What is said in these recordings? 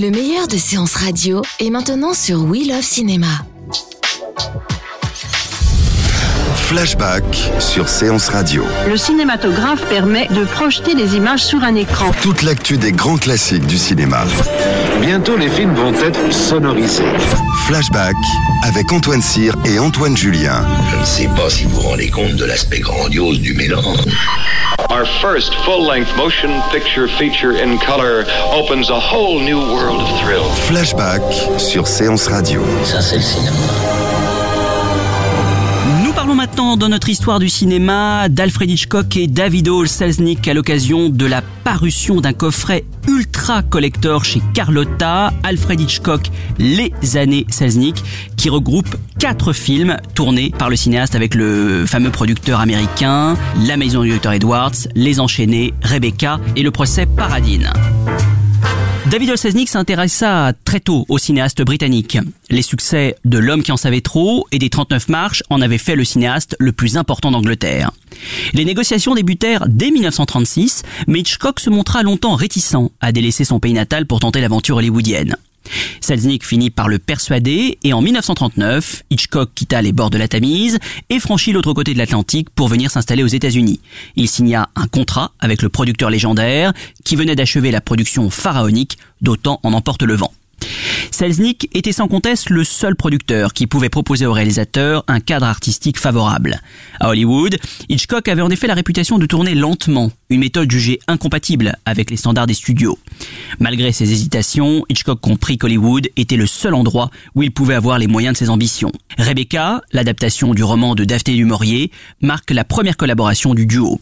Le meilleur de séances radio est maintenant sur We Love Cinéma. Flashback sur Séance Radio. Le cinématographe permet de projeter des images sur un écran. Toute l'actu des grands classiques du cinéma. Bientôt, les films vont être sonorisés. Flashback avec Antoine Cyr et Antoine Julien. Je ne sais pas si vous vous rendez compte de l'aspect grandiose du mélange. Our first full-length motion picture feature in color opens a whole new world of thrill. Flashback sur Séance Radio. Ça, c'est le cinéma. Nous parlons maintenant dans notre histoire du cinéma d'Alfred Hitchcock et David Hall Selznick à l'occasion de la parution d'un coffret ultra collector chez Carlotta, Alfred Hitchcock, Les années Selznick, qui regroupe quatre films tournés par le cinéaste avec le fameux producteur américain, La Maison du Dr Edwards, Les Enchaînés, Rebecca et le procès Paradine. David Olsesnik s'intéressa très tôt au cinéaste britannique. Les succès de L'homme qui en savait trop et des 39 marches en avaient fait le cinéaste le plus important d'Angleterre. Les négociations débutèrent dès 1936, mais Hitchcock se montra longtemps réticent à délaisser son pays natal pour tenter l'aventure hollywoodienne. Selznick finit par le persuader et en 1939, Hitchcock quitta les bords de la Tamise et franchit l'autre côté de l'Atlantique pour venir s'installer aux États-Unis. Il signa un contrat avec le producteur légendaire qui venait d'achever la production pharaonique d'Autant en emporte le vent. Selznick était sans conteste le seul producteur qui pouvait proposer au réalisateur un cadre artistique favorable. À Hollywood, Hitchcock avait en effet la réputation de tourner lentement, une méthode jugée incompatible avec les standards des studios. Malgré ses hésitations, Hitchcock comprit qu'Hollywood était le seul endroit où il pouvait avoir les moyens de ses ambitions. Rebecca, l'adaptation du roman de Daphné du Maurier, marque la première collaboration du duo.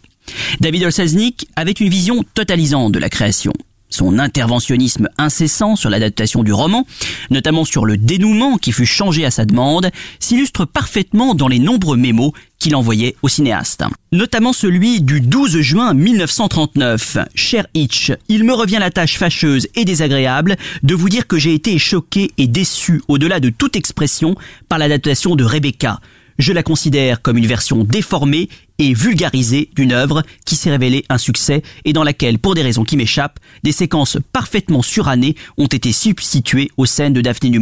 David Olsaznik avait une vision totalisante de la création. Son interventionnisme incessant sur l'adaptation du roman, notamment sur le dénouement qui fut changé à sa demande, s'illustre parfaitement dans les nombreux mémos qu'il envoyait au cinéaste. Notamment celui du 12 juin 1939. Cher Hitch, il me revient la tâche fâcheuse et désagréable de vous dire que j'ai été choqué et déçu au-delà de toute expression par l'adaptation de Rebecca. Je la considère comme une version déformée et vulgarisée d'une œuvre qui s'est révélée un succès et dans laquelle, pour des raisons qui m'échappent, des séquences parfaitement surannées ont été substituées aux scènes de Daphné du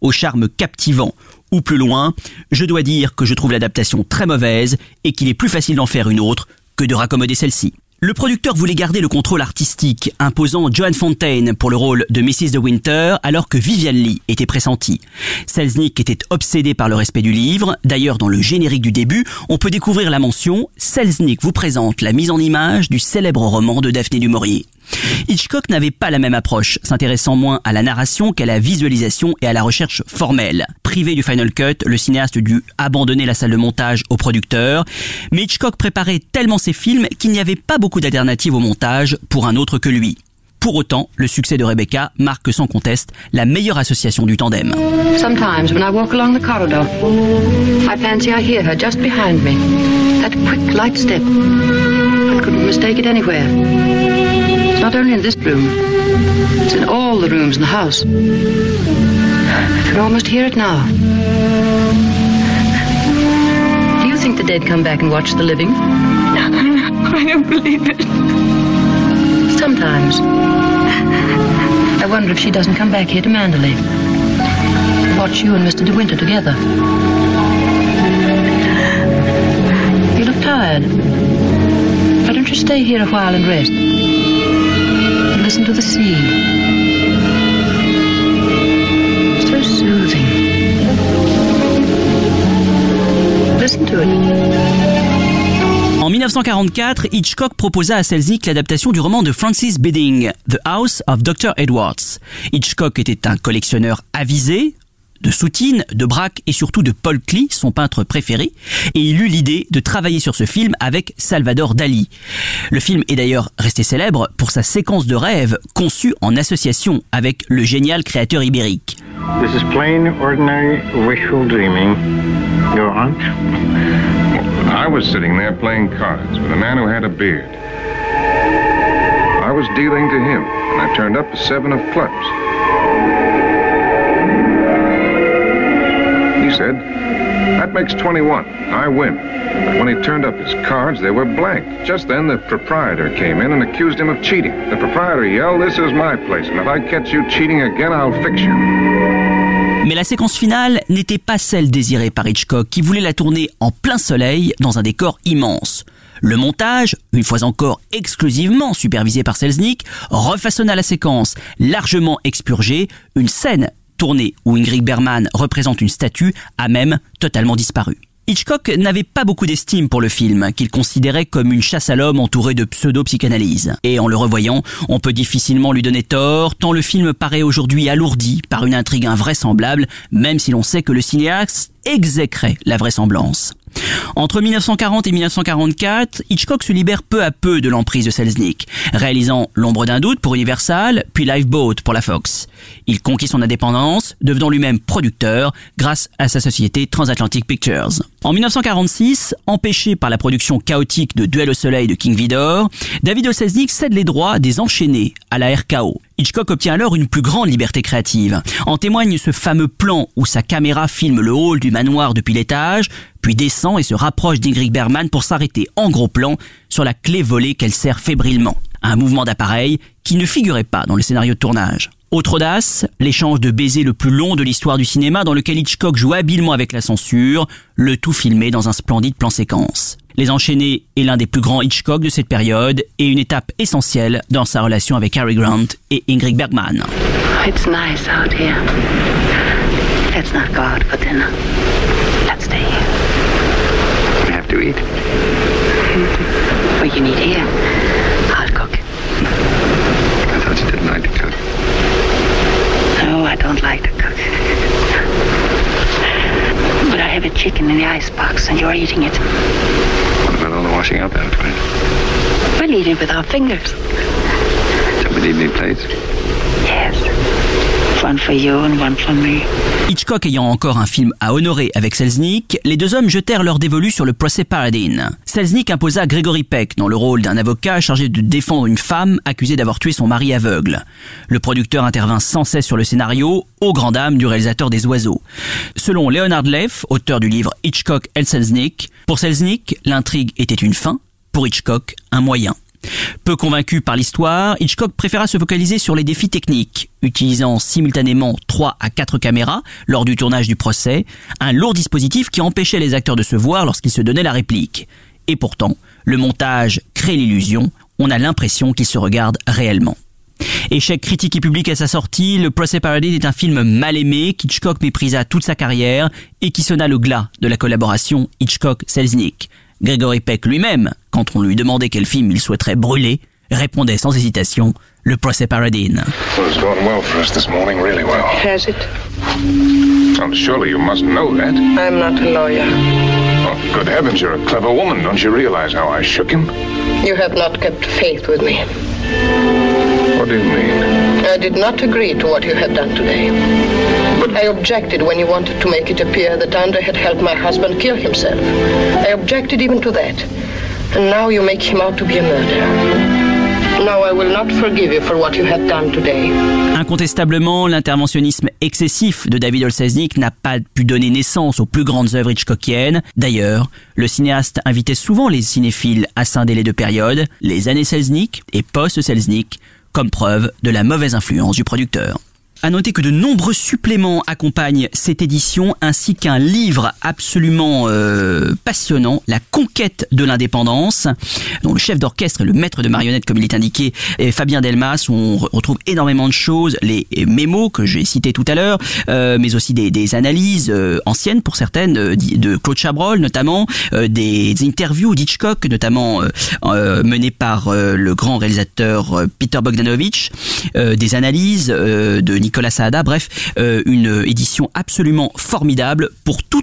au charme captivant. Ou plus loin, je dois dire que je trouve l'adaptation très mauvaise et qu'il est plus facile d'en faire une autre que de raccommoder celle-ci. Le producteur voulait garder le contrôle artistique, imposant Joan Fontaine pour le rôle de Mrs. de Winter, alors que Vivian Lee était pressentie. Selznick était obsédé par le respect du livre. D'ailleurs, dans le générique du début, on peut découvrir la mention Selznick vous présente la mise en image du célèbre roman de Daphné du Maurier. Hitchcock n'avait pas la même approche, s'intéressant moins à la narration qu'à la visualisation et à la recherche formelle. Privé du Final Cut, le cinéaste dut abandonner la salle de montage au producteur, mais Hitchcock préparait tellement ses films qu'il n'y avait pas beaucoup d'alternatives au montage pour un autre que lui. Pour autant, le succès de Rebecca marque sans conteste la meilleure association du tandem. Sometimes when I walk along the corridor, I fancy I hear her just behind me. That quick, light step. I couldn't mistake it anywhere. It's not only in this room, it's in all the rooms in the house. I can almost hear it now. Do you think the dead come back and watch the living? I don't believe it. Sometimes. I wonder if she doesn't come back here to Mandalay. Watch you and Mr. De Winter together. You look tired. Why don't you stay here a while and rest? And listen to the sea. So soothing. Listen to it. En 1944, Hitchcock proposa à Selznick l'adaptation du roman de Francis Bidding, The House of Dr. Edwards. Hitchcock était un collectionneur avisé de Soutine, de Braque et surtout de Paul Klee, son peintre préféré, et il eut l'idée de travailler sur ce film avec Salvador Dali. Le film est d'ailleurs resté célèbre pour sa séquence de rêve conçue en association avec le génial créateur ibérique. This is plain, ordinary, wishful dreaming. Go on. I was sitting there playing cards with a man who had a beard. I was dealing to him, and I turned up a seven of clubs. Said, That makes 21. I win. But when he turned up his cards, they were blank. Just then, the proprietor came in and accused him of cheating. The proprietor yelled, This is my place, and if I catch you cheating again, I'll fix you. Mais la séquence finale n'était pas celle désirée par Hitchcock, qui voulait la tourner en plein soleil dans un décor immense. Le montage, une fois encore exclusivement supervisé par Selznick, refaçonna la séquence, largement expurgée, une scène tournée où Ingrid Bergman représente une statue a même totalement disparu. Hitchcock n'avait pas beaucoup d'estime pour le film, qu'il considérait comme une chasse à l'homme entourée de pseudo-psychanalyse. Et en le revoyant, on peut difficilement lui donner tort, tant le film paraît aujourd'hui alourdi par une intrigue invraisemblable, même si l'on sait que le cinéaste exécrait la vraisemblance. Entre 1940 et 1944, Hitchcock se libère peu à peu de l'emprise de Selznick, réalisant L'ombre d'un doute pour Universal, puis Lifeboat pour la Fox. Il conquit son indépendance, devenant lui-même producteur grâce à sa société Transatlantic Pictures. En 1946, empêché par la production chaotique de Duel au soleil de King Vidor, David. Selznick cède les droits des enchaînés à la RKO. Hitchcock obtient alors une plus grande liberté créative. En témoigne ce fameux plan où sa caméra filme le hall du manoir depuis l'étage, puis descend et se rapproche d'Ingrid Bergman pour s'arrêter en gros plan sur la clé volée qu'elle serre fébrilement. Un mouvement d'appareil qui ne figurait pas dans le scénario de tournage. Autre audace, l'échange de baisers le plus long de l'histoire du cinéma dans lequel Hitchcock joue habilement avec la censure, le tout filmé dans un splendide plan séquence. Les Enchaînés est l'un des plus grands Hitchcock de cette période et une étape essentielle dans sa relation avec Cary Grant et Ingrid Bergman. It's nice out here. Let's not go out for dinner. Let's stay here. We have to eat. What you need here, I'll cook. I thought you didn't like to cook. Don't like to cook. But I have a chicken in the icebox and you're eating it. What about all the washing up after it? We'll eat it with our fingers. So we need new plates. Yes. One for you and one for me. Hitchcock ayant encore un film à honorer avec Selznick, les deux hommes jetèrent leur dévolu sur le procès Paradine. Selznick imposa Gregory Peck dans le rôle d'un avocat chargé de défendre une femme accusée d'avoir tué son mari aveugle. Le producteur intervint sans cesse sur le scénario, au grand dam du réalisateur des oiseaux. Selon Leonard Leff, auteur du livre Hitchcock et Selznick, pour Selznick, l'intrigue était une fin, pour Hitchcock, un moyen. Peu convaincu par l'histoire, Hitchcock préféra se focaliser sur les défis techniques, utilisant simultanément 3 à 4 caméras lors du tournage du procès, un lourd dispositif qui empêchait les acteurs de se voir lorsqu'ils se donnaient la réplique. Et pourtant, le montage crée l'illusion, on a l'impression qu'ils se regardent réellement. Échec critique et public à sa sortie, Le Procès Paradis est un film mal aimé qu'Hitchcock méprisa toute sa carrière et qui sonna le glas de la collaboration Hitchcock-Selznick. Gregory Peck lui-même, quand on lui demandait quel film il souhaiterait brûler, répondait sans hésitation Le Procès Paradine. Well, it's going well for us this morning, really well. Has it? Oh, surely you must know that. I'm not a lawyer. Oh, good heavens, you're a clever woman. Don't you realize how I shook him? You have not kept faith with me. What do you mean? I did not agree to what you had done today. But I objected when you wanted to make it appear that Andre had helped my husband kill himself. I objected even to that. And now you make him out to be a murderer. Have. Incontestablement, l'interventionnisme excessif de David Olsesnik n'a pas pu donner naissance aux plus grandes œuvres hitchcockiennes. D'ailleurs, le cinéaste invitait souvent les cinéphiles à scinder les deux périodes, les années Selznick et post-Selznick, comme preuve de la mauvaise influence du producteur. À noter que de nombreux suppléments accompagnent cette édition, ainsi qu'un livre absolument euh, passionnant, La conquête de l'indépendance, dont le chef d'orchestre et le maître de marionnettes, comme il est indiqué, est Fabien Delmas, où on retrouve énormément de choses, les mémos que j'ai cités tout à l'heure, euh, mais aussi des, des analyses euh, anciennes pour certaines, euh, de Claude Chabrol notamment, euh, des interviews d'Hitchcock, notamment menées par le grand réalisateur Peter Bogdanovich, des analyses de Nicolas Nicolas Saada. Bref, une édition absolument formidable pour tout